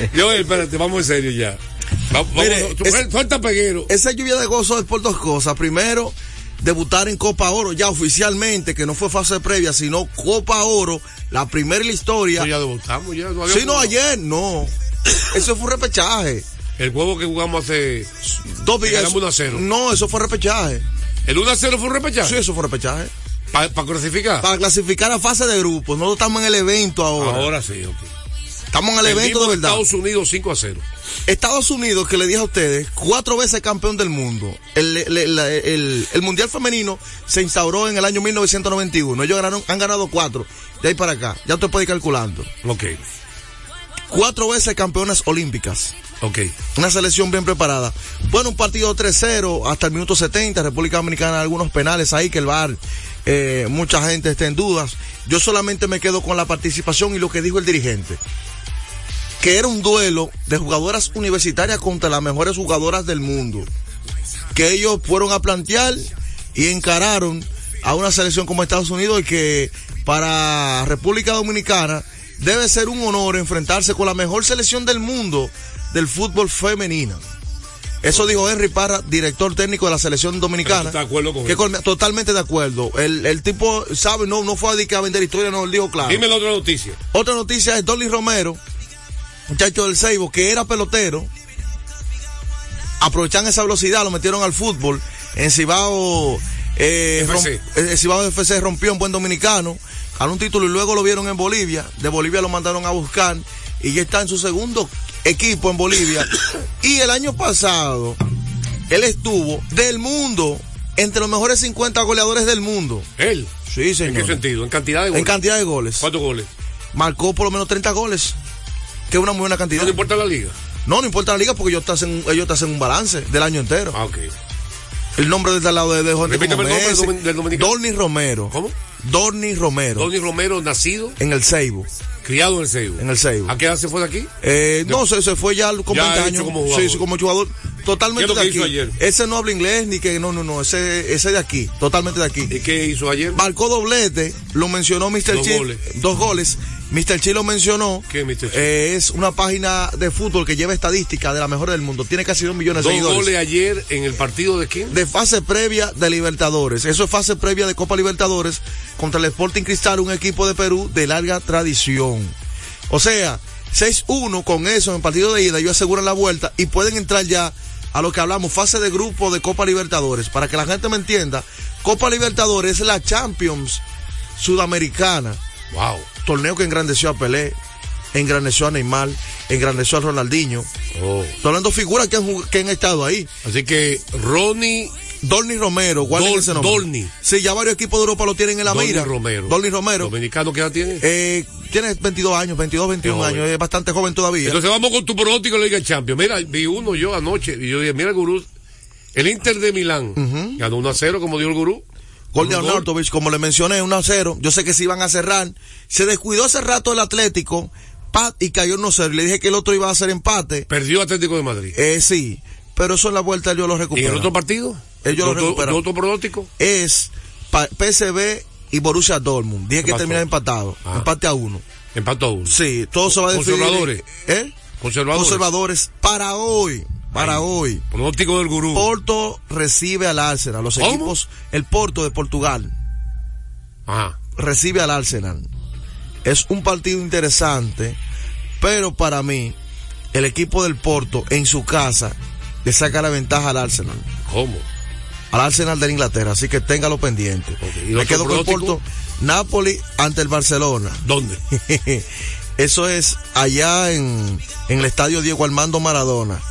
Yo, espérate, vamos en serio ya. Vamos, Mire, vamos, es- suelta peguero. Esa lluvia de gozo es por dos cosas. Primero, debutar en Copa Oro ya oficialmente, que no fue fase previa, sino Copa Oro, la primera en la historia. Pues ya debutamos, ya. había Sí, no, jugado. ayer, no. Eso fue un repechaje. El juego que jugamos hace. Dos días. ganamos 1 a 0. No, eso fue repechaje. El 1 a 0 fue un repechaje. Sí, eso fue repechaje. Para clasificar. Para clasificar a fase de grupos. Nosotros estamos en el evento ahora. Ahora sí, ok. Estamos en el evento de Perdimos verdad. Estados Unidos 5 a 0. Estados Unidos, que le dije a ustedes, cuatro veces campeón del mundo. El, el- el- el- el Mundial Femenino se instauró en el año 1991. Ellos ganaron, han ganado cuatro. De ahí para acá. Ya usted puede ir calculando. Ok, Cuatro veces campeonas olímpicas. ok. Una selección bien preparada. Bueno, un partido 3-0 hasta el minuto 70. República Dominicana, algunos penales ahí que el VAR, eh, mucha gente está en dudas. Yo solamente me quedo con la participación y lo que dijo el dirigente. Que era un duelo de jugadoras universitarias contra las mejores jugadoras del mundo. Que ellos fueron a plantear y encararon a una selección como Estados Unidos y que para República Dominicana debe ser un honor enfrentarse con la mejor selección del mundo del fútbol femenino. Eso dijo Henry Parra, director técnico de la selección dominicana. ¿Estás de acuerdo con que totalmente de acuerdo. El, el tipo sabe, no, no fue a vender historia, no, él dijo claro. Dime la otra noticia. Otra noticia es Dolly Romero, muchacho del Seibo, que era pelotero. Aprovechan esa velocidad, lo metieron al fútbol. En Cibao, eh, FC. eh, Cibao FC rompió un buen dominicano, ganó un título y luego lo vieron en Bolivia. De Bolivia lo mandaron a buscar y ya está en su segundo equipo en Bolivia. y el año pasado, él estuvo del mundo, entre los mejores 50 goleadores del mundo. Él. Sí, ¿En señor. qué sentido? ¿En cantidad de En goles? cantidad de goles. ¿Cuántos goles? Marcó por lo menos 30 goles. Que es una muy buena cantidad. No le importa la liga. No, no importa la liga porque ellos te hacen, ellos te hacen un balance del año entero. Ah, ok. El nombre del lado de, de Jorge Repíteme como el nombre del domin- del dominicano. Dorni Romero. ¿Cómo? Dorni Romero. Donny Romero, nacido, En el Seibo. criado en el Seibo. En el Seibo. ¿A qué edad se fue de aquí? Eh, no, se, se fue ya con Ya 20 hecho años. como jugador. Sí, sí, como jugador. Totalmente ¿Qué es lo de que aquí. hizo ayer? Ese no habla inglés ni que. No, no, no. Ese, ese de aquí. Totalmente de aquí. ¿Y qué hizo ayer? Marcó doblete. Lo mencionó Mr. Dos goles. Dos goles. Mr. Chi lo mencionó. ¿Qué, Mr. Chi? Es una página de fútbol que lleva estadística de la mejor del mundo. Tiene casi dos millones de Dos seguidores. goles ayer en el partido de quién? de fase previa de Libertadores. Eso es fase previa de Copa Libertadores contra el Sporting Cristal, un equipo de Perú de larga tradición. O sea, 6-1 con eso en el partido de ida, ellos aseguran la vuelta y pueden entrar ya a lo que hablamos, fase de grupo de Copa Libertadores. Para que la gente me entienda, Copa Libertadores es la Champions sudamericana. Wow. Torneo que engrandeció a Pelé, engrandeció a Neymar, engrandeció a Ronaldinho. Oh. Estoy hablando de figuras que han, que han estado ahí. Así que Ronnie Dolny Romero, guarden Dol- ese nombre. Dolny. Sí, ya varios equipos de Europa lo tienen en la Dolny mira. Romero. Dolny Romero. ¿Dominicano qué edad tiene? Eh, tiene 22 años, 22, 21 Qué joven. años, es bastante joven todavía. Entonces vamos con tu pronóstico de la Liga Champions. Mira, vi uno yo anoche y yo dije, mira el gurú, el Inter de Milán ganó 1 a 0 como dio el gurú. Gol de. Arnautovic, como le mencioné, 1 a 0. Yo sé que se iban a cerrar. Se descuidó hace rato el Atlético, pat, y cayó 1 a 0. Le dije que el otro iba a hacer empate. Perdió Atlético de Madrid. Eh, sí, pero eso en la vuelta ellos lo ¿Y recuperan. el otro partido? Ellos lo ¿Otro, recuperan. otro pronóstico? Es PSV y Borussia Dortmund. Dije ¿Qué que terminan empatados. Ah. Empate a uno. Empató uno. Sí, todo se va a definir. Conservadores. ¿Eh? Conservadores. Conservadores para hoy. Para hoy. Pronóstico del gurú. Porto recibe al Arsenal. Los ¿Cómo? equipos, el Porto de Portugal Ajá. recibe al Arsenal. Es un partido interesante, pero para mí, el equipo del Porto en su casa le saca la ventaja al Arsenal. ¿Cómo? Al Arsenal de Inglaterra, así que téngalo pendiente. ¿y Me quedo con el? Porto. Napoli ante el Barcelona. ¿Dónde? Eso es allá en, en el estadio Diego Armando Maradona.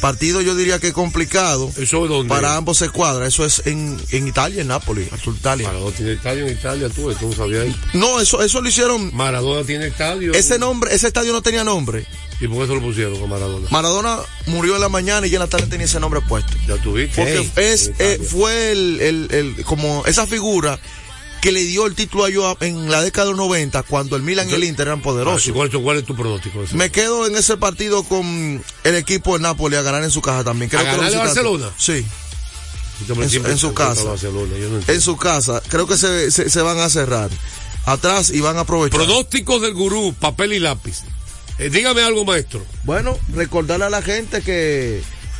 Partido yo diría que complicado ¿Eso es dónde? para ambos escuadras. Eso es en, en Italia, en Nápoles, Italia. Maradona tiene estadio en Italia, tú, tú no sabías. No, eso, eso lo hicieron. Maradona tiene estadio. Ese nombre, ese estadio no tenía nombre. ¿Y por qué se lo pusieron con Maradona? Maradona murió en la mañana y ya en la tarde tenía ese nombre puesto. Ya tuviste. Porque es, eh, fue el, el, el- como esa figura que le dio el título a yo en la década de los 90 cuando el Milan y el Inter eran poderosos. ¿y ¿cuál, cuál es tu pronóstico? ese? Me quedo en ese partido con el equipo de Nápoles a ganar en su casa también. Creo ¿A visitantes- Barcelona? Sí, en su- en casa. Barcelona, yo no entiendo. en su casa. Creo que se, se, se van a cerrar. Atrás y van a aprovechar. Pronósticos del gurú, papel y lápiz. Eh, dígame algo, maestro. Bueno, recordarle a la gente que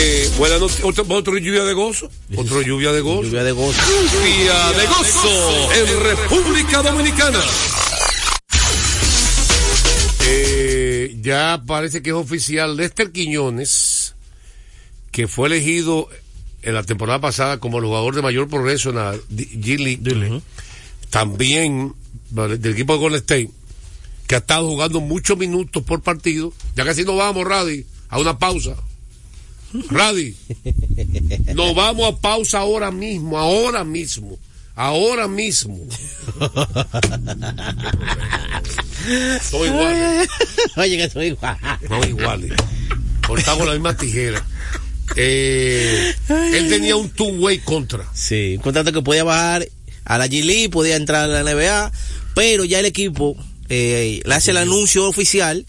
Eh, noches. Otro, otro lluvia de gozo. Otro lluvia de gozo. Lluvia de gozo. Lluvia de gozo en República Dominicana. Eh, ya parece que es oficial Lester Quiñones, que fue elegido en la temporada pasada como el jugador de mayor progreso en la G-League. También del equipo de Golden State, que ha estado jugando muchos minutos por partido. Ya casi nos vamos, Radi, a una pausa. Radi, nos vamos a pausa ahora mismo, ahora mismo, ahora mismo. Soy igual. Oye, que soy igual. No iguales. Cortamos la misma tijera. Eh, él tenía un two-way contra. Sí, un contrato que podía bajar a la G-League, podía entrar a la NBA, pero ya el equipo eh, le hace el anuncio oficial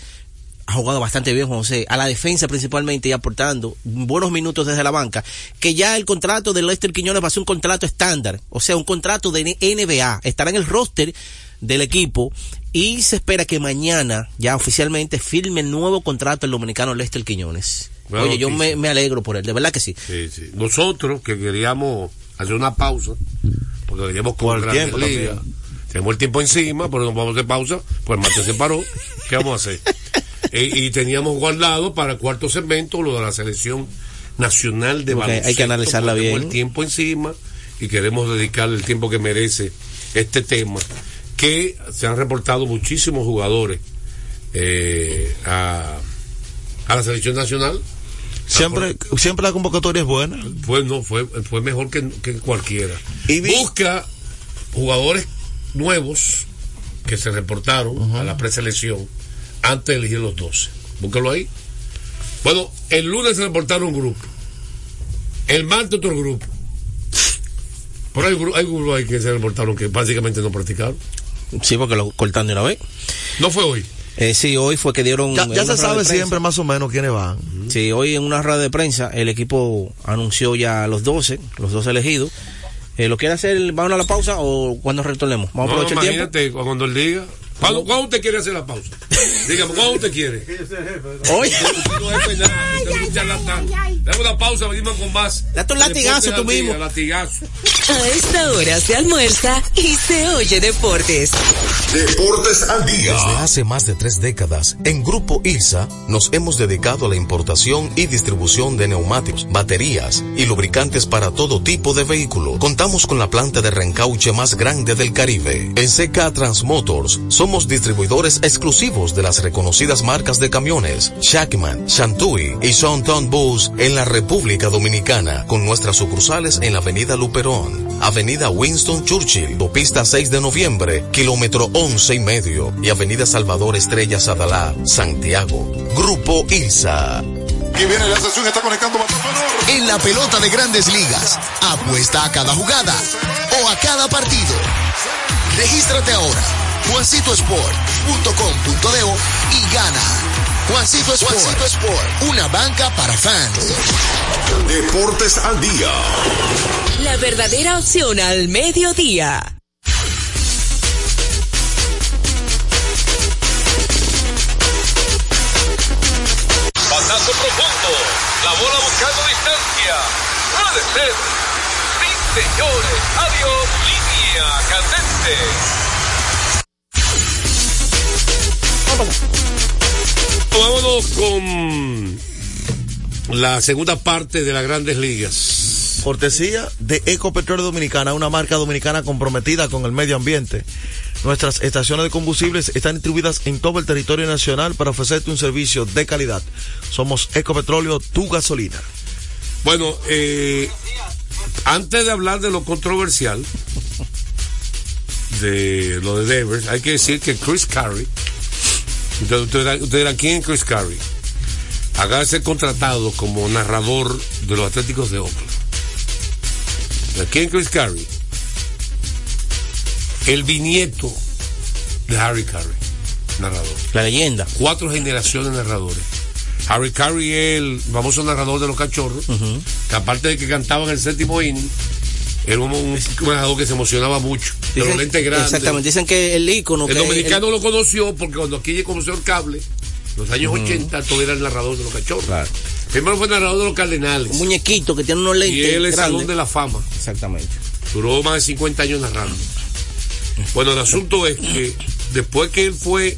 ha jugado bastante bien José, a la defensa principalmente y aportando buenos minutos desde la banca, que ya el contrato de Lester Quiñones va a ser un contrato estándar, o sea, un contrato de NBA, estará en el roster del equipo y se espera que mañana ya oficialmente firme el nuevo contrato el dominicano Lester Quiñones. Oye, yo me, me alegro por él, de verdad que sí. Sí, sí. Nosotros que queríamos hacer una pausa, porque veníamos con el tiempo Tenemos el tiempo encima, pero nos vamos de pausa, pues el martes se paró. ¿Qué vamos a hacer? y, y teníamos guardado para el cuarto segmento lo de la selección nacional de Ok, hay que analizarla bien. el tiempo encima y queremos dedicarle el tiempo que merece este tema, que se han reportado muchísimos jugadores eh, a, a la selección nacional. Siempre, siempre la convocatoria es buena. Fue, no, fue, fue mejor que, que cualquiera. Y vi- Busca jugadores nuevos que se reportaron a la preselección antes de elegir los 12. Búscalo ahí. Bueno, el lunes se reportaron un grupo. El martes otro grupo. Pero hay, hay grupos ahí que se reportaron que básicamente no practicaron. Sí, porque lo cortan de una vez. No fue hoy. Eh, sí, hoy fue que dieron. Ya, se sabe siempre más o menos quiénes van. Sí, hoy en una rueda de prensa el equipo anunció ya los 12, los 12 elegidos. Eh, ¿Lo quiere hacer? ¿Vamos a la pausa o cuando retornemos? Vamos a No, aprovechar el tiempo. imagínate cuando él diga. ¿Cuándo, cuándo usted quiere hacer la pausa? Dígame, ¿cuándo usted quiere? Oye, No es verdad, usted es un charlatán. Dame una pausa, venimos con más. Date un latigazo tú mismo. Latigazo. A esta hora se almuerza y se oye deportes. Deportes al día. Desde hace más de tres décadas, en Grupo ILSA nos hemos dedicado a la importación y distribución de neumáticos, baterías y lubricantes para todo tipo de vehículo. Contamos con la planta de reencauche más grande del Caribe. En CK Transmotors somos distribuidores exclusivos de las reconocidas marcas de camiones Shackman, Shantui y Sonton Bus en la República Dominicana, con nuestras sucursales en la Avenida Luperón, Avenida Winston Churchill, Autopista 6 de Noviembre, kilómetro 11 y medio, y Avenida Salvador Estrella Sadalá, Santiago. Grupo ILSA. Y viene la sesión, está conectando En la pelota de grandes ligas, apuesta a cada jugada o a cada partido. Regístrate ahora, juancitosport.com.de y gana. Juancito Sport, Juancito Sport, una banca para fans. Deportes al día. La verdadera opción al mediodía. Batazo profundo. La bola buscando distancia. Puede ser. Sí, señores. Adiós. Línea candente. Vámonos con la segunda parte de las grandes ligas. Cortesía de Ecopetróleo Dominicana, una marca dominicana comprometida con el medio ambiente. Nuestras estaciones de combustibles están distribuidas en todo el territorio nacional para ofrecerte un servicio de calidad. Somos Ecopetróleo, tu gasolina. Bueno, eh, antes de hablar de lo controversial, de lo de Devers, hay que decir que Chris Carey, usted, usted dirá- usted ¿quién Chris Carey? acaba de ser contratado como narrador de los Atléticos de Oakland. ¿De quién Chris Carey? El bisnieto de Harry Carey, narrador. La leyenda. Cuatro generaciones de narradores. Harry Carey es el famoso narrador de los cachorros, que aparte de que cantaba en el séptimo inning, era un, un narrador que se emocionaba mucho. De los Dicen- lentes grandes. Exactamente, dicen que el ícono El que dominicano lo conoció porque cuando aquí conoció el cable, en los años 80, todo era el narrador de los cachorros. Claro. Primero fue narrador de los cardenales. un muñequito que tiene unos Y lentes él es Salón de la Fama. Exactamente. Duró más de 50 años narrando. Bueno, el asunto es que después que él fue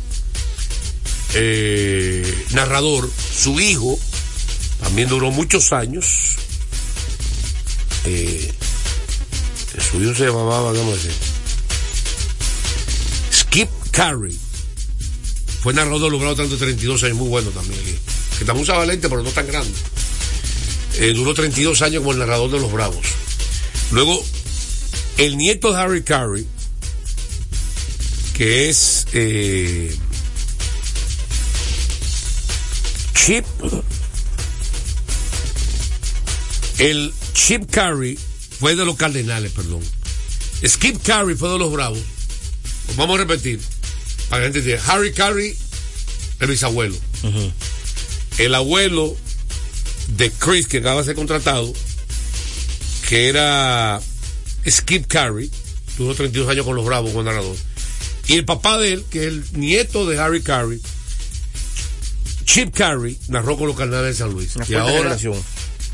eh, narrador, su hijo también duró muchos años. Eh, su hijo se llamaba, vamos a decir, Carey. Fue narrador Bravos durante 32 años, muy bueno también. hijo. Que también usaba lente, pero no tan grande. Eh, duró 32 años como el narrador de los Bravos. Luego, el nieto de Harry Carey, que es eh, Chip, el Chip Carey fue de los Cardenales, perdón. Skip Carey fue de los Bravos. Vamos a repetir, para que la gente entienda. Harry Carey, el bisabuelo. El abuelo de Chris, que acaba de ser contratado, que era Skip Carey, tuvo 32 años con los Bravos como narrador. Y el papá de él, que es el nieto de Harry Carey, Chip Carey, narró con los Cardenales de San Luis. Una y ahora generación.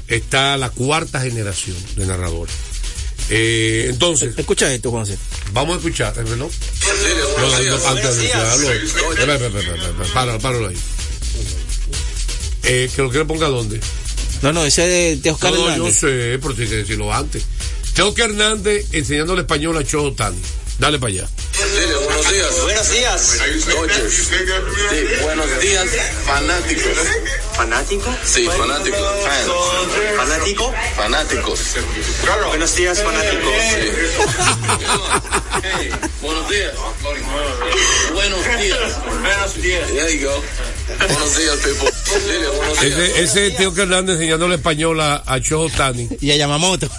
está la cuarta generación de narradores. Eh, entonces, Escucha esto, Juanse. vamos a escuchar, ¿eh, ¿no? No, no, antes de Páralo, páralo ahí. Eh, que lo quiero ponga dónde. No, no, ese de, de Oscar No, yo Hernández. sé, pero tiene que decirlo antes. Tengo que Hernández enseñándole español a Chojo Tani. Dale para allá. Buenos días. Buenos días. Dodgers. Sí, buenos días, fanáticos. ¿Fanático? Sí, fanáticos. Fans. ¿Fanático? Fanáticos. Buenos días, fanáticos. Hey, buenos días. Buenos días. Buenos días. There you go. Buenos días, people. Dile, buenos días. Ese, ese es Teo que Hernández enseñándole español a, a Chojo Tani Y a Yamamoto.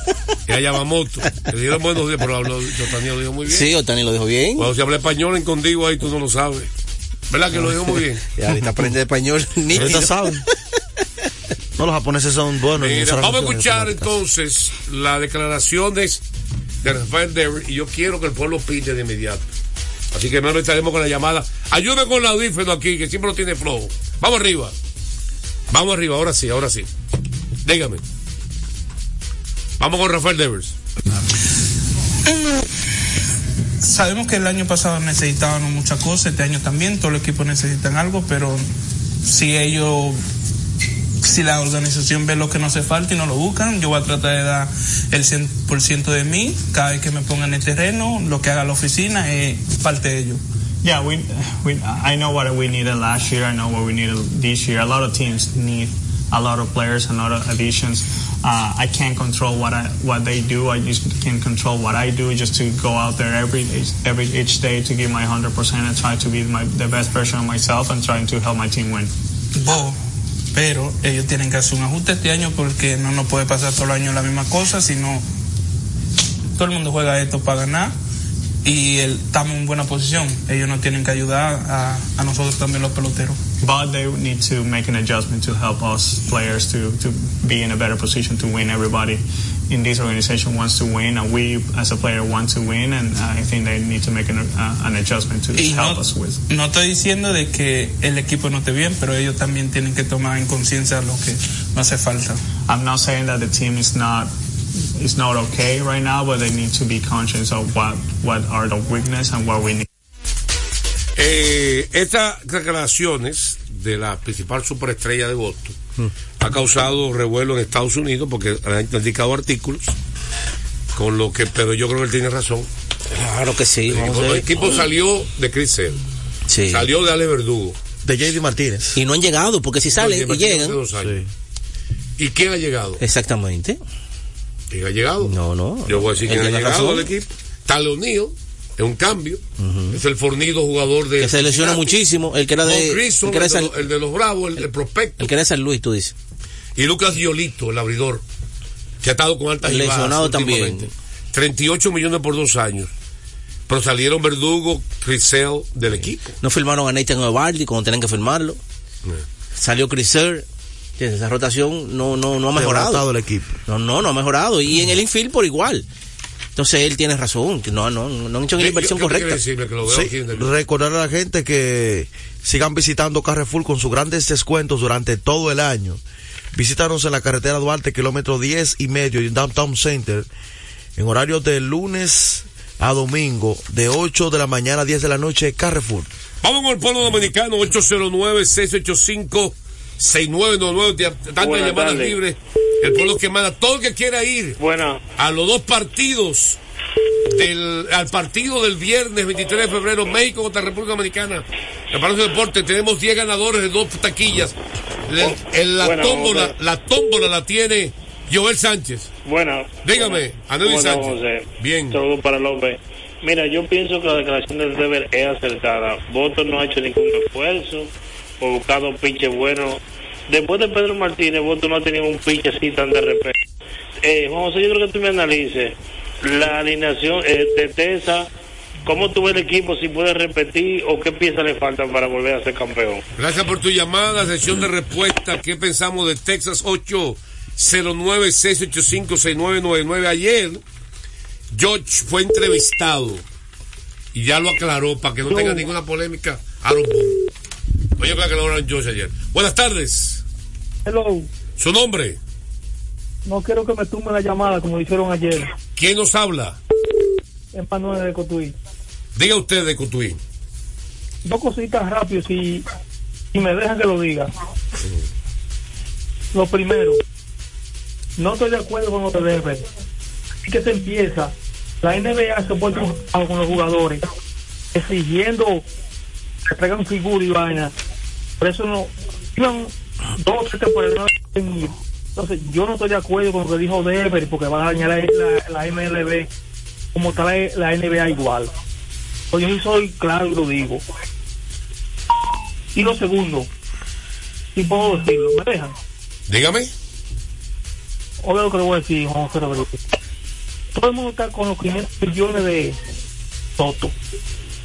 A Yamamoto. Le dieron buenos días, pero habló, Tani lo dijo muy bien. sí, Otani lo dijo bien. Cuando se habla español en contigo ahí tú no lo sabes. ¿Verdad que lo dijo muy bien? Y ahorita aprende español nítido. Ahorita saben. No, los japoneses son buenos. en Mira, vamos a escuchar entonces las declaraciones de Rafael Devers y yo quiero que el pueblo pinte de inmediato. Así que no estaremos con la llamada. Ayúdame con el audífono aquí, que siempre lo tiene flojo. Vamos arriba. Vamos arriba, ahora sí, ahora sí. Dígame. Vamos con Rafael Devers. Sabemos que el año pasado necesitaban muchas cosas, este año también, todos los equipos necesitan algo, pero si ellos, si la organización ve lo que no hace falta y no lo buscan, yo voy a tratar de dar el 100% de mí, cada vez que me pongan en el terreno, lo que haga la oficina es parte de ellos. Yeah, we, we, I know what we needed last year. I know what we needed this year. A lot of teams need a lot of players, a lot of additions. Uh, I can't control what I what they do. I just can control what I do. Just to go out there every every each day to give my hundred percent and try to be my, the best version of myself and trying to help my team win. Vos, pero ellos tienen que hacer un ajuste este año porque no nos puede pasar todo el año la misma cosa, sino todo el mundo juega esto para ganar y el, estamos en buena posición. Ellos nos tienen que ayudar a, a nosotros también los peloteros. But they need to make an adjustment to help us players to, to be in a better position to win. Everybody in this organization wants to win, and we as a player want to win. And I think they need to make an, uh, an adjustment to Y help no, us with. no estoy diciendo de que el equipo no esté bien, pero ellos también tienen que tomar en conciencia lo que no hace falta. I'm not saying that the team is not is not okay right now, but they need to be conscious of what what are the weakness and what we need. Eh, estas declaraciones de la principal superestrella de Boston ha causado revuelo en Estados Unidos porque han indicado artículos con lo que, pero yo creo que él tiene razón. Claro que sí. El equipo, el salió de Chris Sale, Sí. salió de Ale Verdugo. De JD Martínez. Y no han llegado, porque si salen Lleva y llegan. años. ¿Y quién ha llegado? Exactamente. ¿Quién ha llegado? No, no. Yo voy a decir Él quién ha llegado al equipo. Talonio, Es un cambio. Es el fornido jugador de. Que se lesiona muchísimo. El que era de. El, que era el, de San- los, el de los Bravos, el, el prospecto. el que era de San Luis, tú dices. Y Lucas Giolito, el abridor, que ha estado con altas Lesionado también. últimamente. 38 millones por dos años. Pero salieron Verdugo, Crisel del equipo. No firmaron a Nathan Eovaldi cuando tenían que firmarlo. Salió Criser. Esa rotación no, no, no ha mejorado. El equipo. No, no, no ha mejorado. Y en el infield por igual. Entonces él tiene razón, que no, no, no han hecho la inversión correcta. Sí, recordar a la gente que sigan visitando Carrefour con sus grandes descuentos durante todo el año. Visítanos en la carretera Duarte, kilómetro 10 y medio, en Downtown Center, en horarios de lunes a domingo, de 8 de la mañana a 10 de la noche, Carrefour. Vamos con el pueblo dominicano, 809-685-6999. Tantas Buenas llamadas libres. El pueblo que manda, todo el que quiera ir Bueno, a los dos partidos. Del, al partido del viernes 23 de febrero, México contra República Dominicana. El Palacio de Deporte, tenemos 10 ganadores de dos taquillas. La, bueno, tómbola, José. la tómbola la tiene Joel Sánchez. bueno. Dígame, Bueno, Sánchez. José. Bien. Saludos para López. Mira, yo pienso que la declaración del deber es acertada. Voto no ha hecho ningún esfuerzo por buscar dos pinches buenos. Después de Pedro Martínez, Voto no ha tenido un pinche así tan de repente. Eh, Juan José, yo creo que tú me analices la alineación eh, de Tesa. ¿Cómo tú ves el equipo? Si puedes repetir o qué piezas le faltan para volver a ser campeón. Gracias por tu llamada, sesión de respuesta. ¿Qué pensamos de Texas 809-685-6999? Ayer, George fue entrevistado y ya lo aclaró para que no tenga ninguna polémica. Aaron Boone. Oye, que aclararon George ayer. Buenas tardes. Hello, ¿Su nombre? no quiero que me tumbe la llamada como hicieron ayer ¿Quién nos habla? en Manuel de Cotuí. Diga usted de Cotuí. Dos cositas rápido si, si me dejan que lo diga. Lo primero, no estoy de acuerdo con lo que debe. Así que se empieza. La NBA se puede con los jugadores exigiendo que traigan figura y vaina. Por eso no. Iban dos tres temporadas. Entonces, yo no estoy de acuerdo con lo que dijo Dever porque va a dañar la, la, MLB como está la, la NBA igual. Pues yo soy claro y lo digo. Y lo segundo, si puedo decirlo, ¿me dejan? Dígame. Oiga lo que le voy a decir, José Rodríguez. Todo el mundo está con los 500 millones de Soto.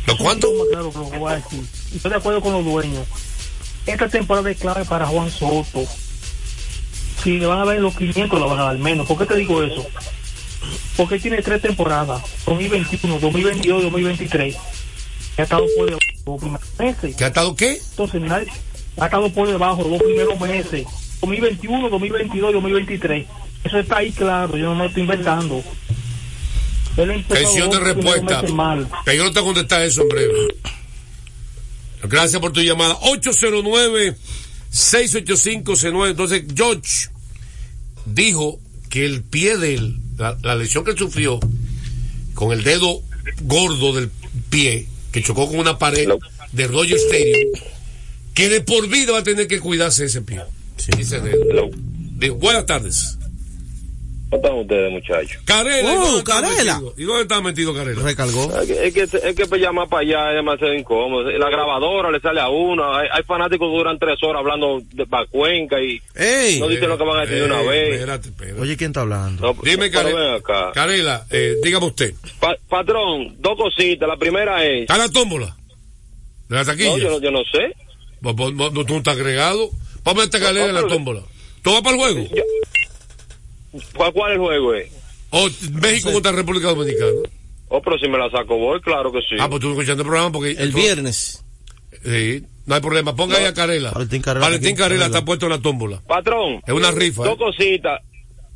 ¿Lo cuánto? Más claro lo voy a decir. Estoy de acuerdo con los dueños. Esta temporada es clave para Juan Soto. Si le van a dar los 500, lo van a dar menos. ¿Por qué te digo eso? Porque tiene tres temporadas, 2021, 2022 y 2023. Que ha estado por debajo los primeros meses. ¿Que ha estado qué? Entonces, nadie, ha estado por debajo los primeros meses. 2021, 2022 y 2023. Eso está ahí claro, yo no me lo estoy inventando. Sesión de respuesta. Pero yo no te contestar eso en breve. Gracias por tu llamada. 809-685-69. Entonces, George dijo que el pie de él, la, la lesión que él sufrió, con el dedo gordo del pie, que chocó con una pared de Roger Stadium, que de por vida va a tener que cuidarse ese pie. Ese dedo. Digo, buenas tardes. ¿Cómo están ustedes, muchachos? Carela, ¿y dónde está Carela. metido? ¿Y dónde está metido Carela? Recargó. Es que, es que, es que para llamar para allá es demasiado incómodo. La grabadora le sale a uno. Hay, hay fanáticos que duran tres horas hablando de para Cuenca y Ey. no dicen lo que van a decir de una vez. espérate, espérate. Oye, ¿quién está hablando? No, Dime, Carela. Carela, eh, dígame usted. Pa- patrón, dos cositas. La primera es. ¿Está la tómbola? ¿De la taquilla? No, yo no, yo no sé. No, tú no estás agregado. Vamos a meter a Carela en la tómbola. ¿Tú vas para el juego? ¿Cuál, cuál es el juego, eh? ¿O México contra República Dominicana? Oh, pero si me la saco voy, claro que sí. Ah, pues tú escuchando el programa porque... El viernes. Sí, no hay problema. Ponga ahí a Carela. Valentín Carela. Valentín Carela está puesto en la tómbola. Patrón. Es una rifa. Dos ¿eh? cositas.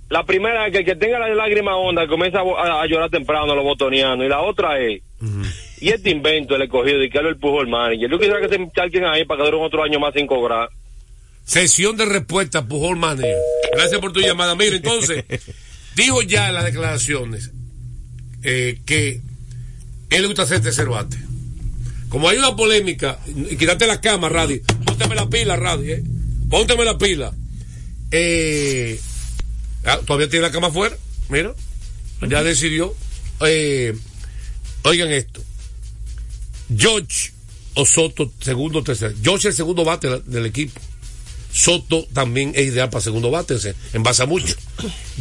La primera es que el que tenga la lágrima honda comienza a, a- a llorar temprano, lo botoneando. Y la otra es, y este invento el escogido y que lo empujó el manager. Yo quisiera que se alguien ahí para que dure otro año más sin cobrar. Sesión de respuesta, Pujol Manager. Gracias por tu llamada. Mira, entonces, dijo ya en las declaraciones eh, que él le gusta hacer tercer bate. Como hay una polémica, y quítate la cama, Radio. Pónteme la pila, Radio. ¿eh? Pónteme la pila. Eh, ah, todavía tiene la cama afuera. Mira, ya decidió. Eh, Oigan esto. George o Soto, segundo o tercero. George es el segundo bate del equipo. Soto también es ideal para segundo bate, se envasa mucho.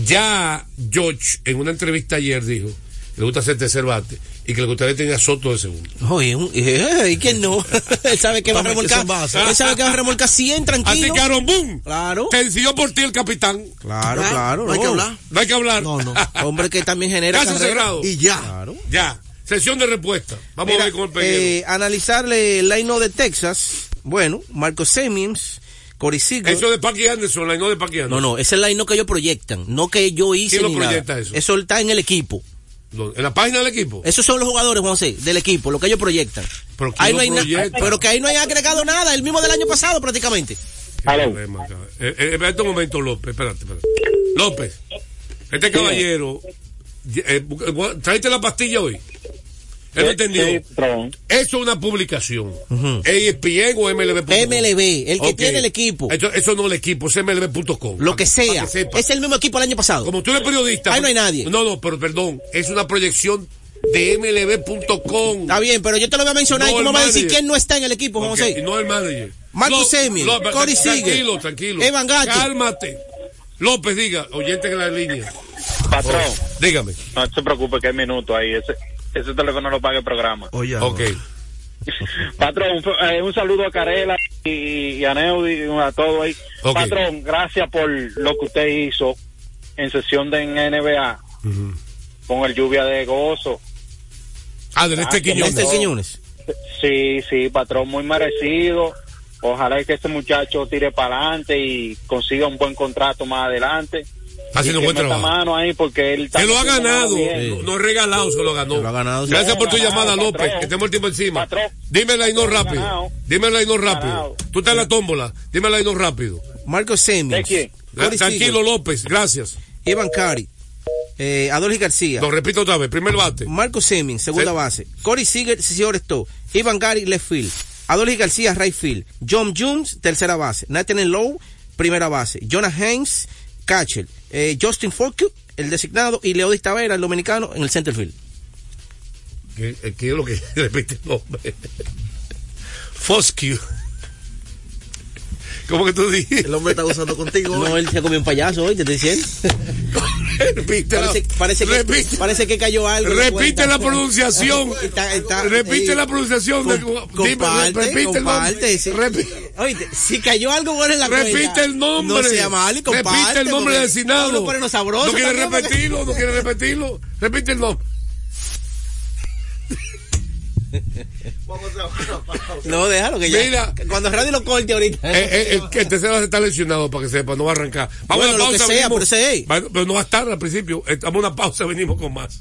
Ya George en una entrevista ayer dijo que le gusta ser tercer bate y que le gustaría tener a Soto de segundo. Oye, eh, ¿y quién no? él sabe que va a remolcar. Él sabe que va a remolcar 100 tranquilo. Así que Aaron Boone Claro. te decidió por ti el capitán. Claro, claro. No hay que hablar. No hay que hablar. No, no. Hombre que también genera Caso cerrado. Y ya. Ya. Sesión de respuesta. Vamos Mira, a ver con el peguero. eh, analizarle el line de Texas. Bueno, Marco Semims, Corey Seager. Eso de Paqui Anderson, la no de Paqui No, Anderson. no, ese es el line que ellos proyectan, no que yo hice ¿Quién lo ni nada. proyecta eso? Eso está en el equipo. ¿En la página del equipo? Esos son los jugadores, José, del equipo, lo que ellos proyectan. Pero ¿quién Ahí lo no hay proyecta? que ahí no hay agregado nada, el mismo del año pasado prácticamente. acá. Eh, eh, un momento, López, espérate, espérate. López, este caballero, eh, ¿traiste la pastilla hoy? No entendió. Eso es una publicación. ESPN o MLB. MLB, el que tiene el equipo. Eso, eso no es el equipo, es MLB.com. Lo que sea. Es el mismo equipo el año pasado. Como tú eres periodista. Ahí no hay nadie. No, no, pero perdón, es una proyección de MLB.com. Está bien, pero yo te lo voy a mencionar y tú me vas a decir quién no está en el equipo, Ok, José. y no el manager. Marcus Lo- Corey Seager, Tranquilo, tranquilo. Evan Gacho. Cálmate. López, diga, oyente en la línea. Patrón. Dígame. No se preocupe que hay minutos ahí. Ese, ese teléfono lo paga el programa. Oye, Ok. Patrón, eh, un saludo a Carela y, y a Neudi, a todo ahí. Patrón, gracias por lo que usted hizo en sesión de NBA con el lluvia de gozo. Ah, del este Quiñones. patrón. Sí, sí, patrón, muy merecido. Ojalá que este muchacho tire para adelante y consiga un buen contrato más adelante. Está haciendo buen trabajo. mano ahí porque él está Se lo ha ganado. No, no regalado, se lo ganó. Gracias Se por lo tu ha ganado, llamada, López. patrón. Que tenemos el tiempo encima. Patrón. Dímela y no ha rápido. ganado. Dímela y no rápido. Ganado. Tú estás en la tómbola. Dímela y no rápido. Marco Semins. ¿De quién? Corey Tranquilo, López. Gracias. Iván Cari, eh, Adolfo García. Lo repito otra vez. Primer bate. Marco Semins, segunda Sí. base. Corey Seager, señor Stowe. Iván Gary, left field. Adolfo García, right field. John Jones, tercera base. Nathaniel Lowe, primera base. Jonah Haynes, catcher. Eh, Justin Folke, el designado. Y Leodis Tavera, el dominicano, en el center field. ¿Qué, eh, qué es lo que repite el nombre? Fosque. ¿Cómo que tú dijiste? El hombre está gozando contigo. No, él se comió un payaso hoy, te estoy diciendo. Repite, Parece, parece, que, repite, parece que cayó algo. la repite la pronunciación. Está- está- repite eh, la pronunciación. de- com- dime, comparte, repite el nombre. sí. Oíste, si cayó algo bueno en la Repite cuenta, el nombre. No sea mal y comparte. Repite el nombre pone uno sabroso no quiere repetirlo, no quiere repetirlo. Repite el nombre. No, déjalo que ya. Mira. Cuando Radio lo corte ahorita. Eh, eh, el, que el tercero está lesionado para que sepa, no va a arrancar. Vamos Bueno, a lo una que pausa. sea, venimos. pero ese es. Va- pero no va a estar al principio. Estamos a una pausa, venimos con más.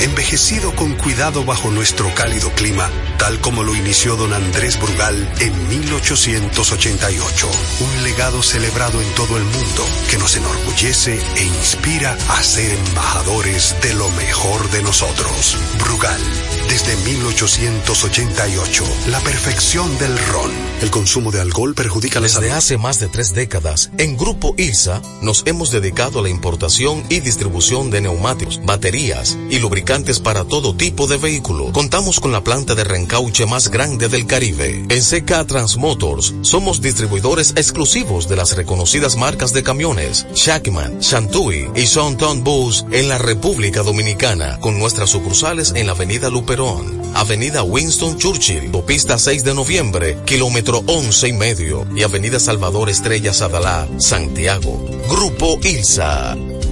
envejecido con cuidado bajo nuestro cálido clima, tal como lo inició don Andrés Brugal en 1888. Un legado celebrado en todo el mundo que nos enorgullece e inspira a ser embajadores de lo mejor de nosotros. Brugal, desde 1888, la perfección del ron. El consumo de alcohol perjudica la salud. Desde hace más de tres décadas, en Grupo ILSA nos hemos dedicado a la importación y distribución de neumáticos, baterías y lubricantes para todo tipo de vehículo. Contamos con la planta de reencauche más grande del Caribe. En CK Transmotors somos distribuidores exclusivos de las reconocidas marcas de camiones Shackman, Shantui y Sonton Bus en la República Dominicana, con nuestras sucursales en la Avenida Luperón, Avenida Winston Churchill, Pista 6 de noviembre, kilómetro 11 y medio, y Avenida Salvador Estrella Sadalá, Santiago. Grupo ILSA.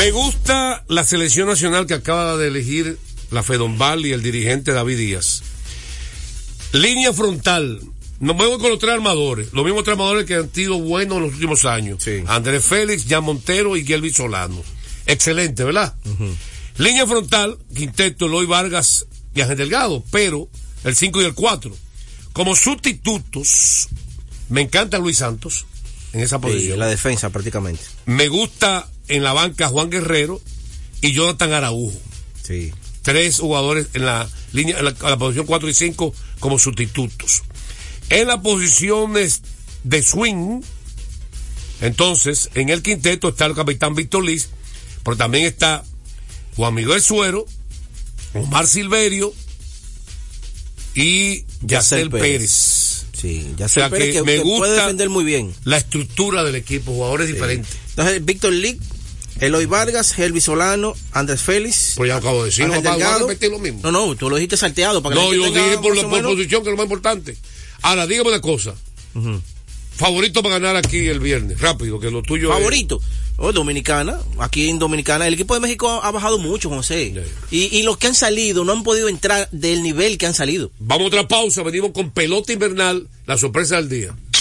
Me gusta la selección nacional que acaba de elegir la Fedombal y el dirigente David Díaz. Línea frontal. Nos voy con los tres armadores. Los mismos tres armadores que han sido buenos en los últimos años. Andrés Félix, Jan Montero y Gelby Solano. Excelente, ¿verdad? Línea frontal, Quinteto, Eloy Vargas y Ángel Delgado. Pero el 5 y el 4. Como sustitutos, me encanta Luis Santos en esa posición. Sí, la defensa prácticamente. Me gusta en la banca Juan Guerrero y Jonathan Araujo. Sí. Tres jugadores en la línea, en la, en la posición 4 y 5 como sustitutos. En las posiciones de swing, entonces, en el quinteto está el capitán Víctor Liz, pero también está Juan Miguel Suero, Omar Silverio y Yacel Pérez. Pérez. Sí, ya O sea Pérez que, que- me que puede gusta defender muy bien. la estructura del equipo, jugadores diferentes. Entonces, Víctor Lick, Eloy Vargas, Helvi Solano, Andrés Félix. Pues ya acabo de a repetir lo mismo. No, no, tú lo dijiste salteado para que No, yo dije por, la, por posición, que es lo más importante. Ahora, dígame una cosa. Favorito para ganar aquí el viernes, rápido, que lo tuyo es- Favorito. Oh, Dominicana, aquí en Dominicana, el equipo de México ha, ha bajado mucho, José. Y, y los que han salido no han podido entrar del nivel que han salido. Vamos a otra pausa, venimos con pelota invernal, la sorpresa del día.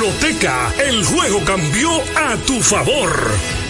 Loteca, el juego cambió a tu favor.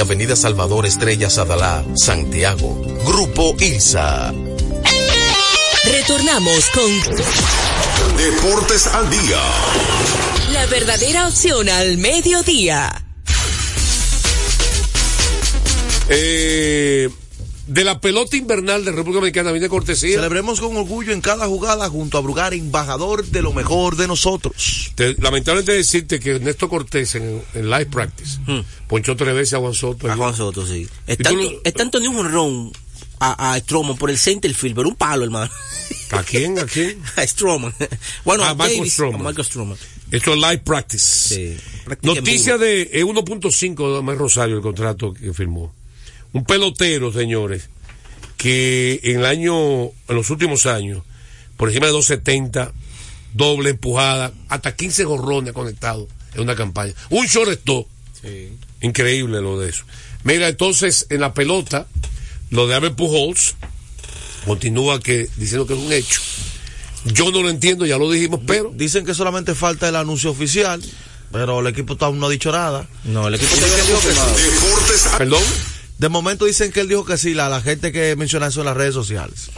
Avenida Salvador Estrella Sadalá, Santiago. Grupo ILSA. Retornamos con Deportes al día. la verdadera opción al mediodía. Eh, de la pelota invernal de República Dominicana viene cortesía. Celebremos con orgullo en cada jugada junto a Brugar, embajador de lo mejor de nosotros. Te- lamentablemente decirte que Ernesto Cortés en, en live practice ponchó tres veces a Juan Soto. A Juan Soto, sí. Es ¿Y tú tanto, lo- es tanto ni un honrón a, a Stroman por el center field, pero un palo, hermano. ¿A quién? ¿A quién? a Stroman. Bueno, A a Michael Davis, Stroman. a Michael Stroman. Esto es live practice. En Noticia de eh, 1.5 de Omar Rosario, el contrato que firmó. Un pelotero, señores, que en el año, en los últimos años, por encima de 270, doble empujada, hasta 15 gorrones conectados en una campaña. Un shortstop. Increíble lo de eso. Mira, entonces, en la pelota, lo de Albert Pujols, continúa que diciendo que es un hecho. Yo no lo entiendo, ya lo dijimos, pero. Dicen que solamente falta el anuncio oficial, pero el equipo aún no ha dicho nada. No, el equipo Perdón. De momento dicen que él dijo que sí, la, la gente que menciona eso en las redes sociales.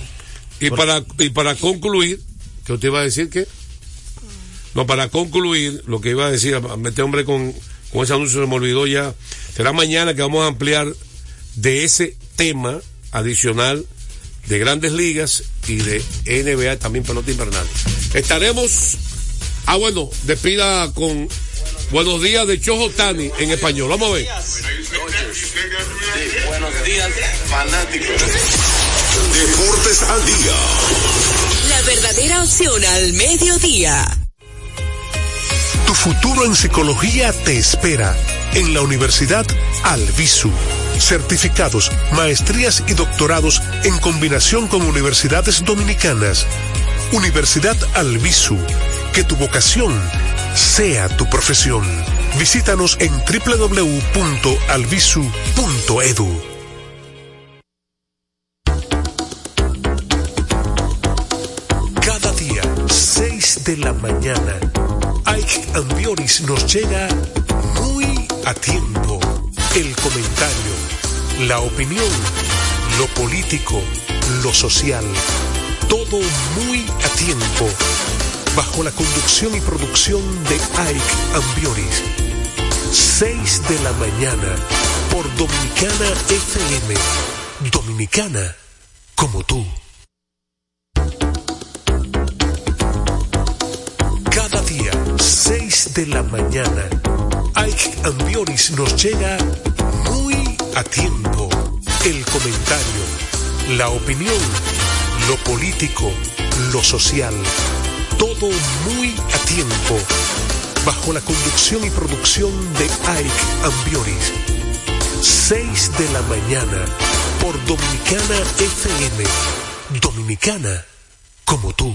Y para, y para concluir, que usted iba a decir que. No, para concluir, lo que iba a decir, este hombre con, con ese anuncio se me olvidó ya. Será mañana que vamos a ampliar de ese tema adicional de grandes ligas y de NBA, también pelota invernal. Estaremos. Ah, bueno, despida con Buenos días de Chojo Tani en español. Vamos a ver. Días, fanáticos. Deportes al día. La verdadera opción al mediodía. Tu futuro en psicología te espera en la Universidad Albisu certificados, maestrías y doctorados en combinación con universidades dominicanas. Universidad Albisu, que tu vocación sea tu profesión. Visítanos en www.albisu.edu. 6 de la mañana, Ike Ambioris nos llega muy a tiempo. El comentario, la opinión, lo político, lo social, todo muy a tiempo. Bajo la conducción y producción de Ike Ambioris. 6 de la mañana por Dominicana FM. Dominicana como tú. 6 de la mañana, Ike Ambioris nos llega muy a tiempo. El comentario, la opinión, lo político, lo social, todo muy a tiempo. Bajo la conducción y producción de Ike Ambioris. 6 de la mañana por Dominicana FM. Dominicana como tú.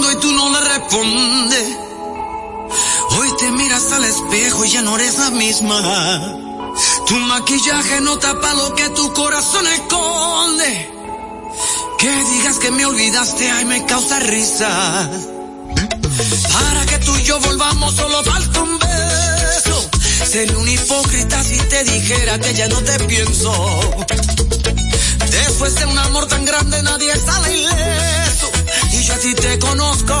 Y tú no le respondes. Hoy te miras al espejo y ya no eres la misma. Tu maquillaje no tapa lo que tu corazón esconde. Que digas que me olvidaste, ay, me causa risa. Para que tú y yo volvamos, solo falta un beso. Sería un hipócrita si te dijera que ya no te pienso. Después de un amor tan grande, nadie sale ileso. Ti te conozco,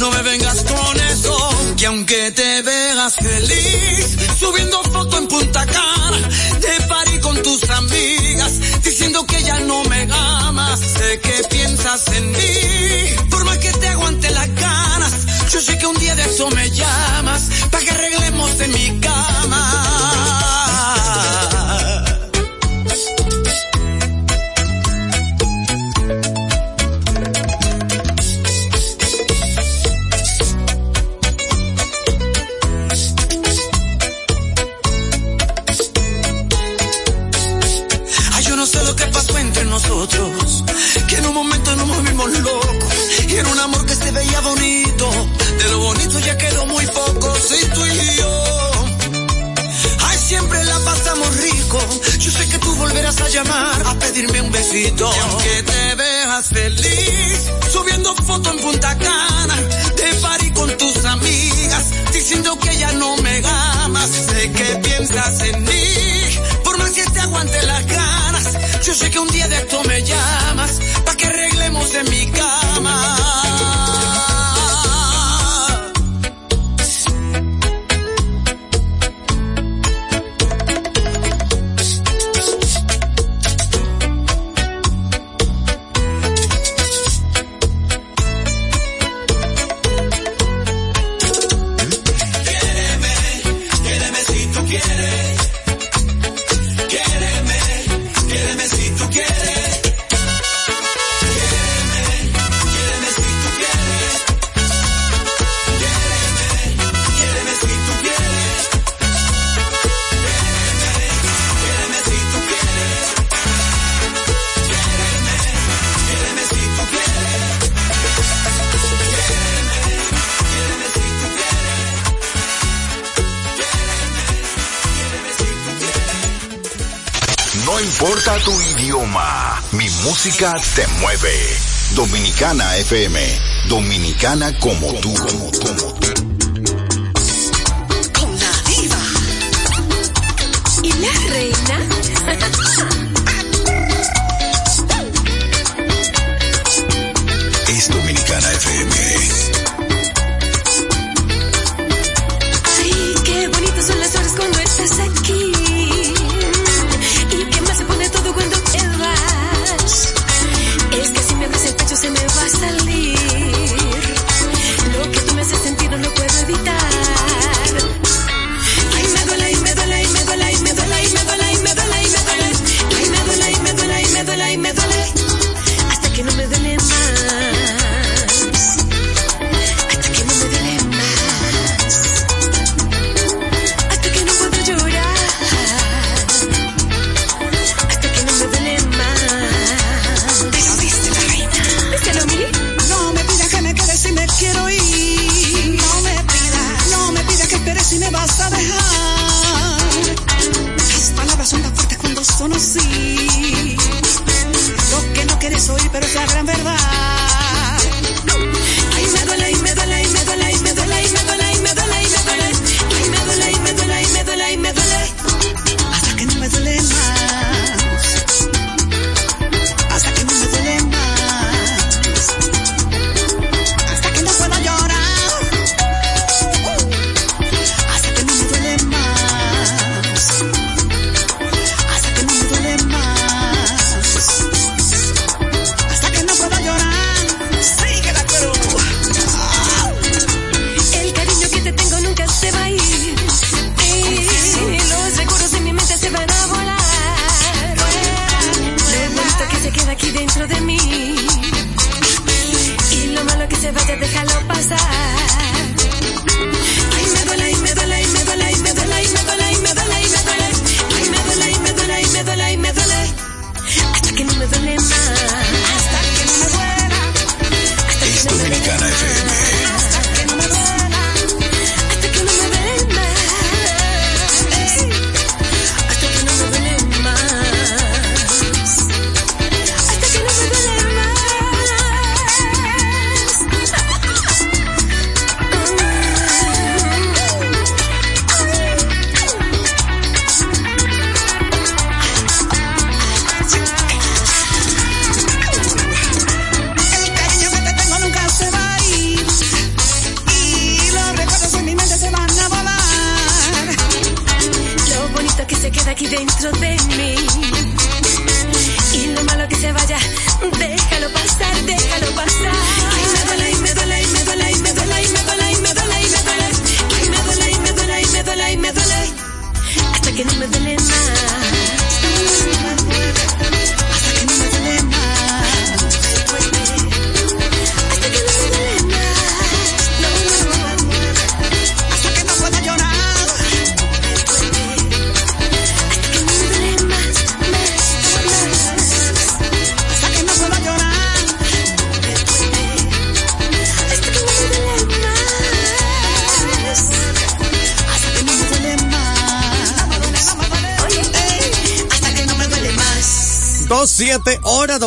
no me vengas con eso. Que aunque te veas feliz, subiendo foto en Punta Cana, de party con tus amigas, diciendo que ya no me amas, sé que piensas en mí, por más que te aguante las ganas, yo sé que un día de eso me llamas, para que arreglemos en mi cama. Llamar, a pedirme un besito, y aunque te veas feliz, subiendo foto en Punta Cana, de party con tus amigas, diciendo que ya no me amas, sé que piensas en mí, importa tu idioma, mi música te mueve. Dominicana FM, dominicana como tú. Como tú.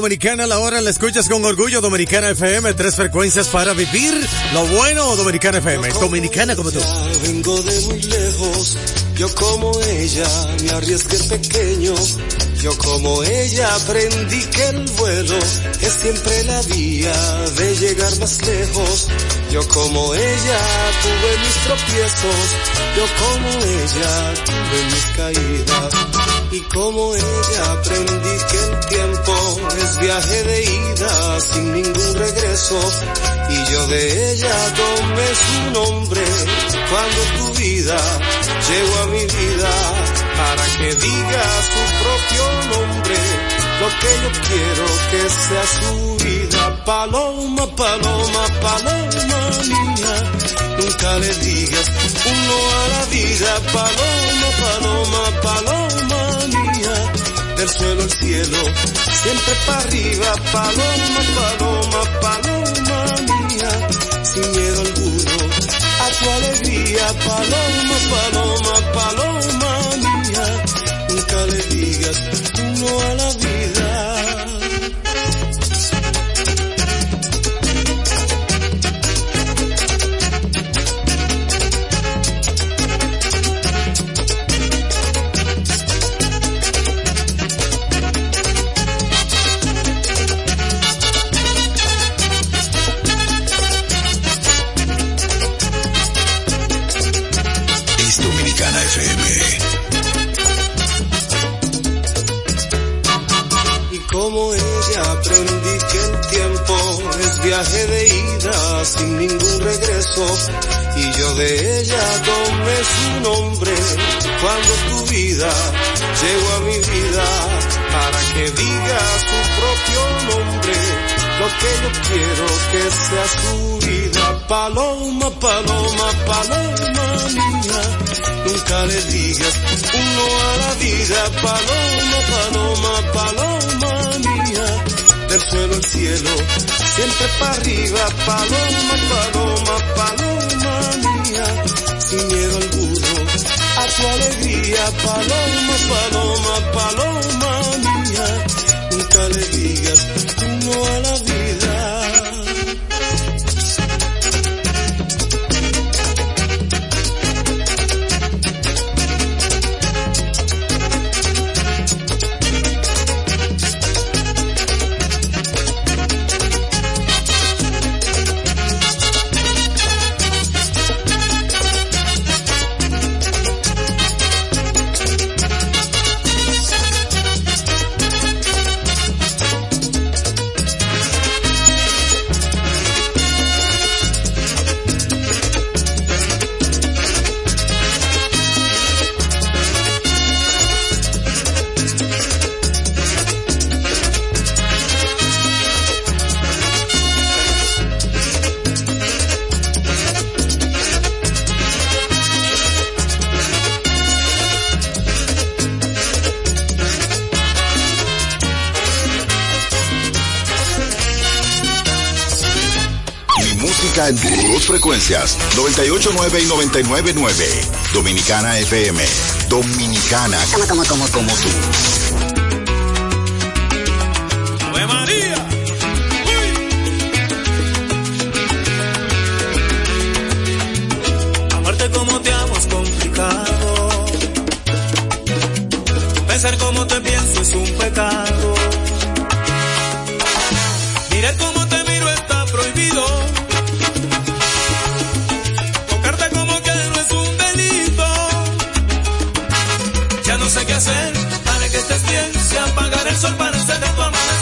Dominicana, la hora la escuchas con orgullo. Dominicana FM, tres frecuencias para vivir lo bueno. Dominicana FM, dominicana como tú. Vengo de muy lejos, yo como ella, me arriesgué pequeño yo como ella aprendí que el vuelo es siempre la vía de llegar más lejos. Yo como ella tuve mis tropiezos, yo como ella tuve mis caídas. Y como ella aprendí que el tiempo es viaje de ida sin ningún regreso. Y yo de ella tomé su nombre cuando tu vida llegó a mi vida para que diga su propio nombre lo que yo quiero que sea su vida. Paloma, paloma, paloma mía, nunca le digas uno a la vida. Paloma, paloma, paloma mía, del suelo al cielo, siempre para arriba. Paloma, paloma, paloma mía, sin miedo alguno tu alegría, paloma, paloma, paloma mía. Nunca le digas tú no a la. Y yo de ella tomé su nombre cuando tu vida llegó a mi vida para que diga su propio nombre. Lo que yo quiero que sea su vida. Paloma, paloma, paloma mía. Nunca le digas un no a la vida. Paloma, paloma, paloma. Del suelo al cielo, siempre para arriba. Paloma, paloma, paloma mía. Sin miedo alguno a tu alegría. Paloma, paloma, paloma mía. Nunca le digas no a la vida. Frecuencias, 989 y 999. Dominicana FM. Dominicana. Como, como, como, como tú. Estés bien. Si apagar el sol para encender tu amanecer.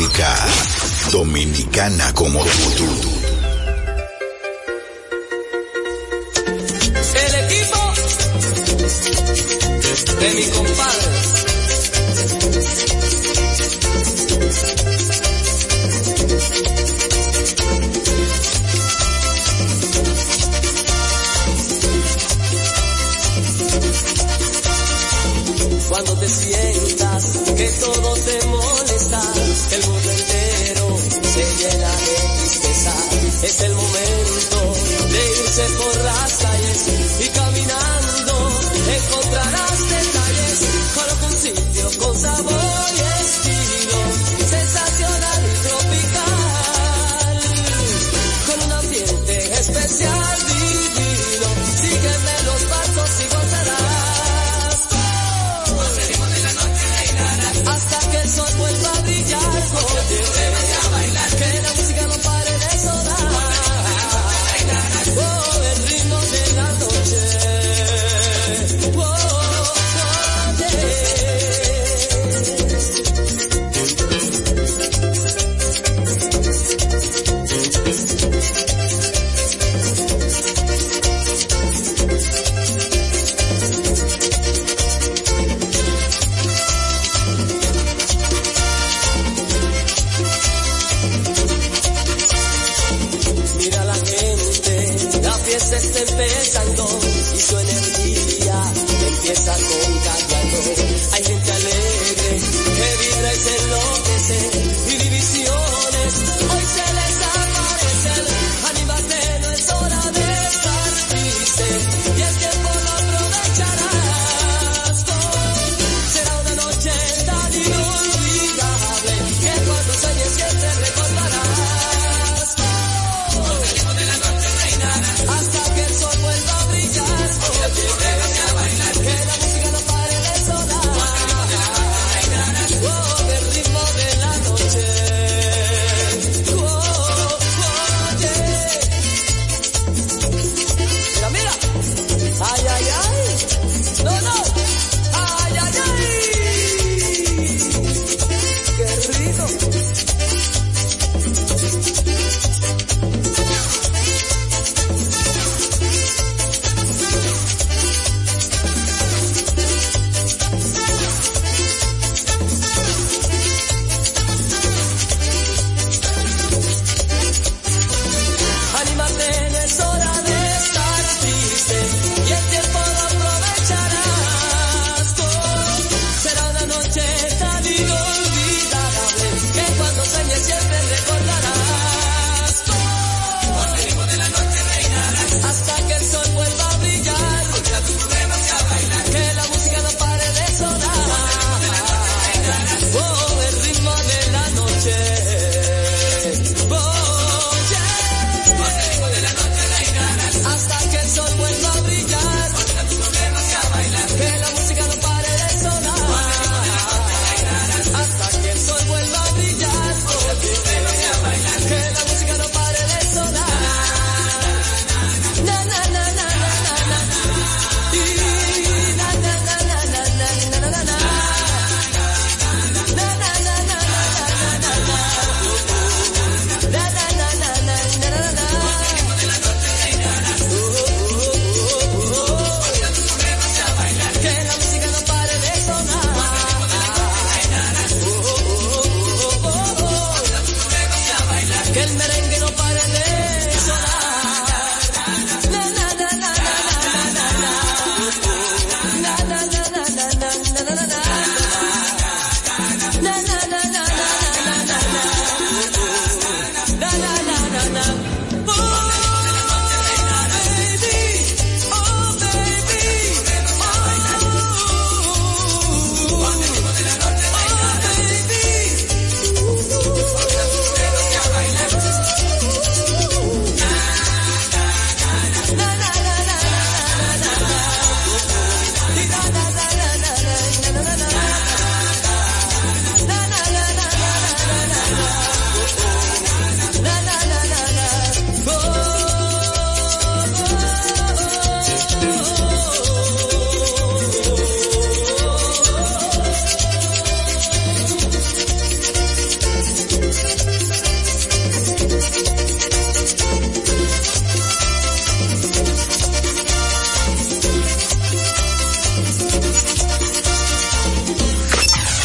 Música. Dominicana como tú.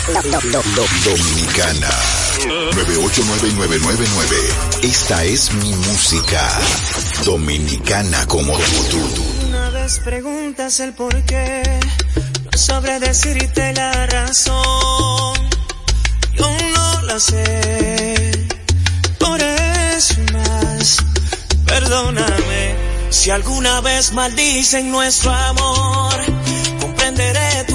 Dominicana. 989999. Esta es mi música. Dominicana como tú. Una vez preguntas el por qué, no sabré decirte la razón. Yo no la sé. Por eso más, perdóname. Si alguna vez maldicen nuestro amor, comprenderé tu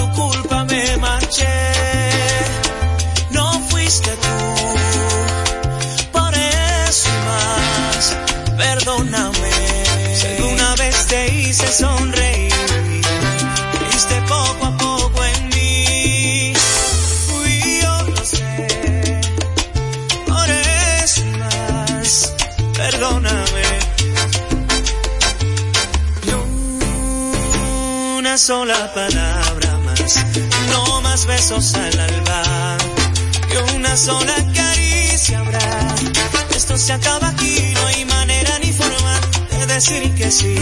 tu culpa me marché, no fuiste tú. Por eso más, perdóname. Si alguna vez te hice sonreír, creíste poco a poco en mí. Fui yo, lo sé. Por eso más, perdóname. Una sola palabra más besos al alba, y una sola caricia habrá. Esto se acaba aquí, no hay manera ni forma de decir que sí.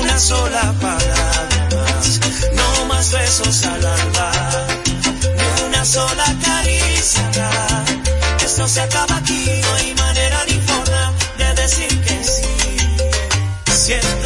Una sola palabra más, no más besos al alba, ni una sola caricia habrá. Esto se acaba aquí, no hay manera ni forma de decir que sí. Siento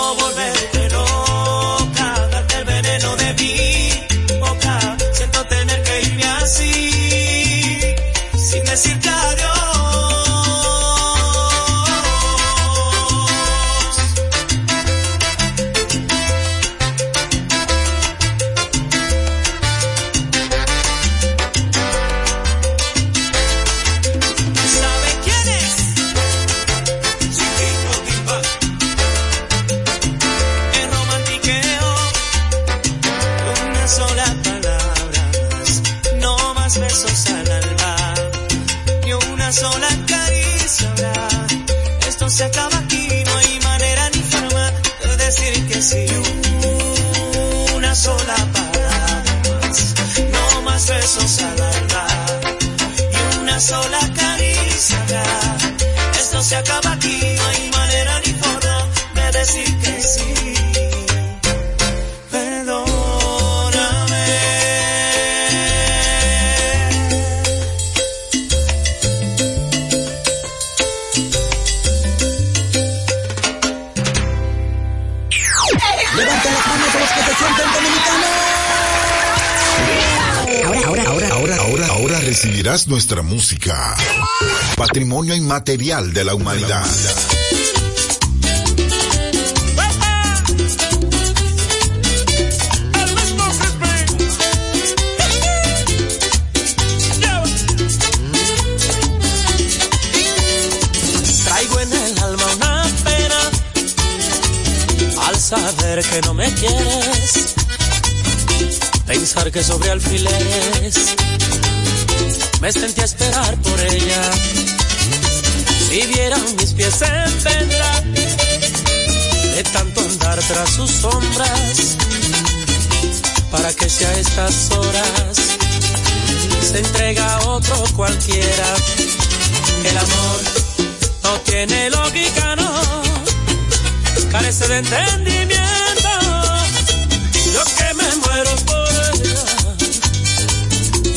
nuestra música. Patrimonio inmaterial de la humanidad. Traigo en el alma una pena al saber que no me quieres. Pensar que sobre alfileres me sentí a esperar por ella. Si vieran mis pies en vendrá de tanto andar tras sus sombras, para que sea estas horas se entrega a otro cualquiera. El amor no tiene lógica, no, carece de entendimiento.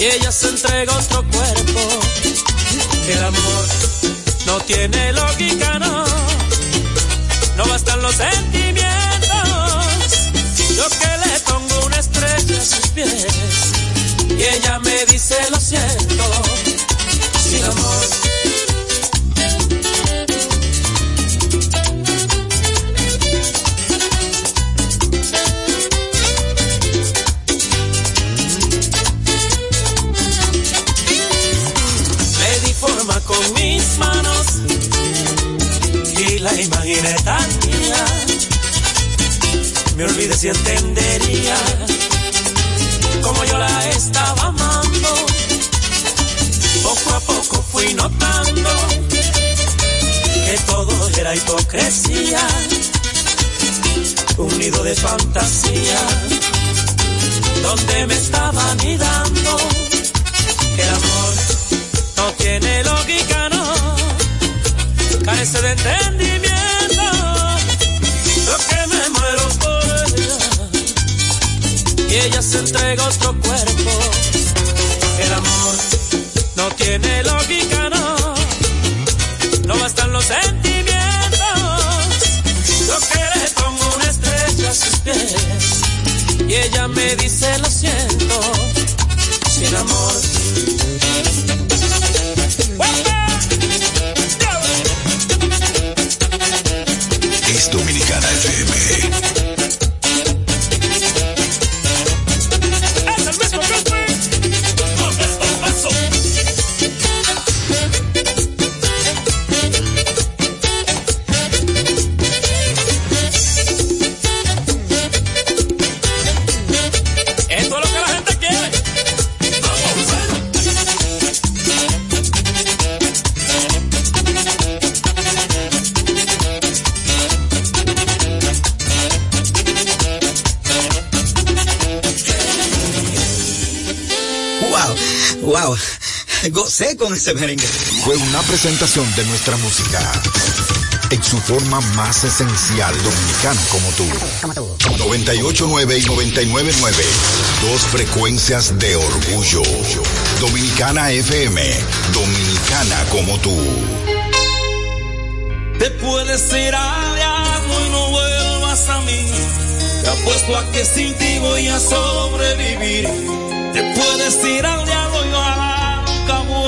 Ella se entrega a otro cuerpo. El amor no tiene lógica, no, no bastan los sentimientos. Yo que le pongo una estrella a sus pies y ella me dice lo siento. Sin amor Me olvidé si entendería como yo la estaba amando. Poco a poco fui notando que todo era hipocresía, un nido de fantasía, donde me estaba anidando. El amor no tiene lógica, no, carece de entendimiento. Y ella se entrega a otro cuerpo. El amor no tiene lógica, no. No bastan los sentimientos. Yo que le pongo una estrella a sus pies. Y ella me dice lo siento. Sin amor. Gocé con ese merengue. Fue una presentación de nuestra música en su forma más esencial, dominicano como tú. 98.9 y 99.9. Dos frecuencias de orgullo. Dominicana FM. Dominicana como tú. Te puedes ir al diablo y no vuelvas a mí. Te apuesto a que sin ti voy a sobrevivir. Te puedes ir al diablo y ojalá nunca vuelva.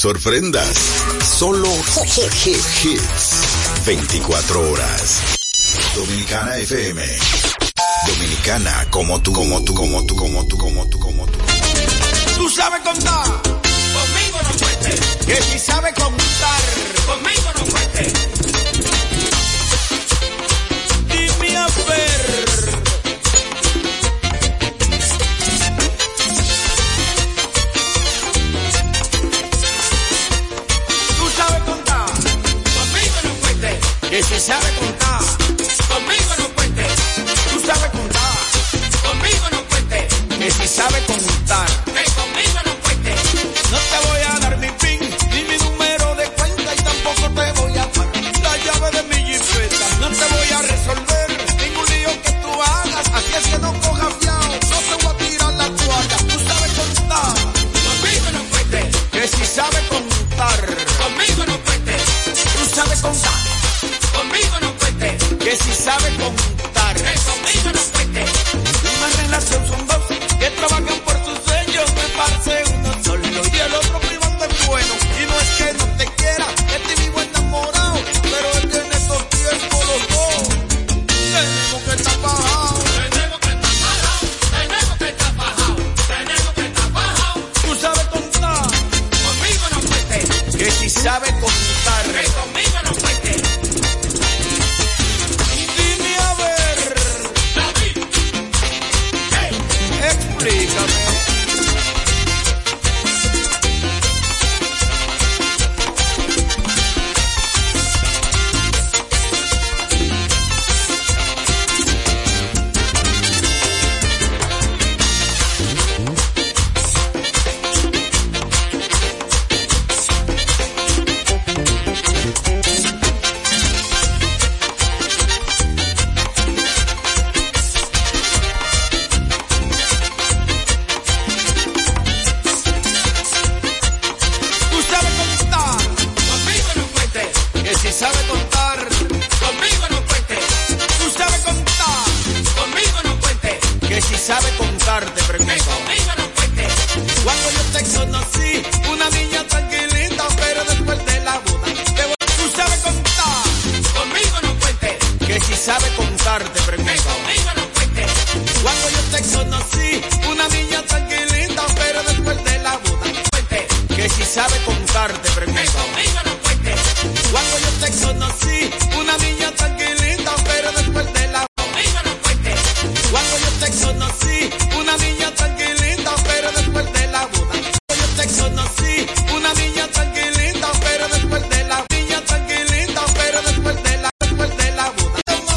sorprendas. Solo hits. 24 horas. Dominicana FM. Dominicana como tú, como tú, como tú, como tú, como tú, como tú. Tú sabes contar. Conmigo no cuentes. Que si sabes contar. Conmigo no cuentes. si sabe cómo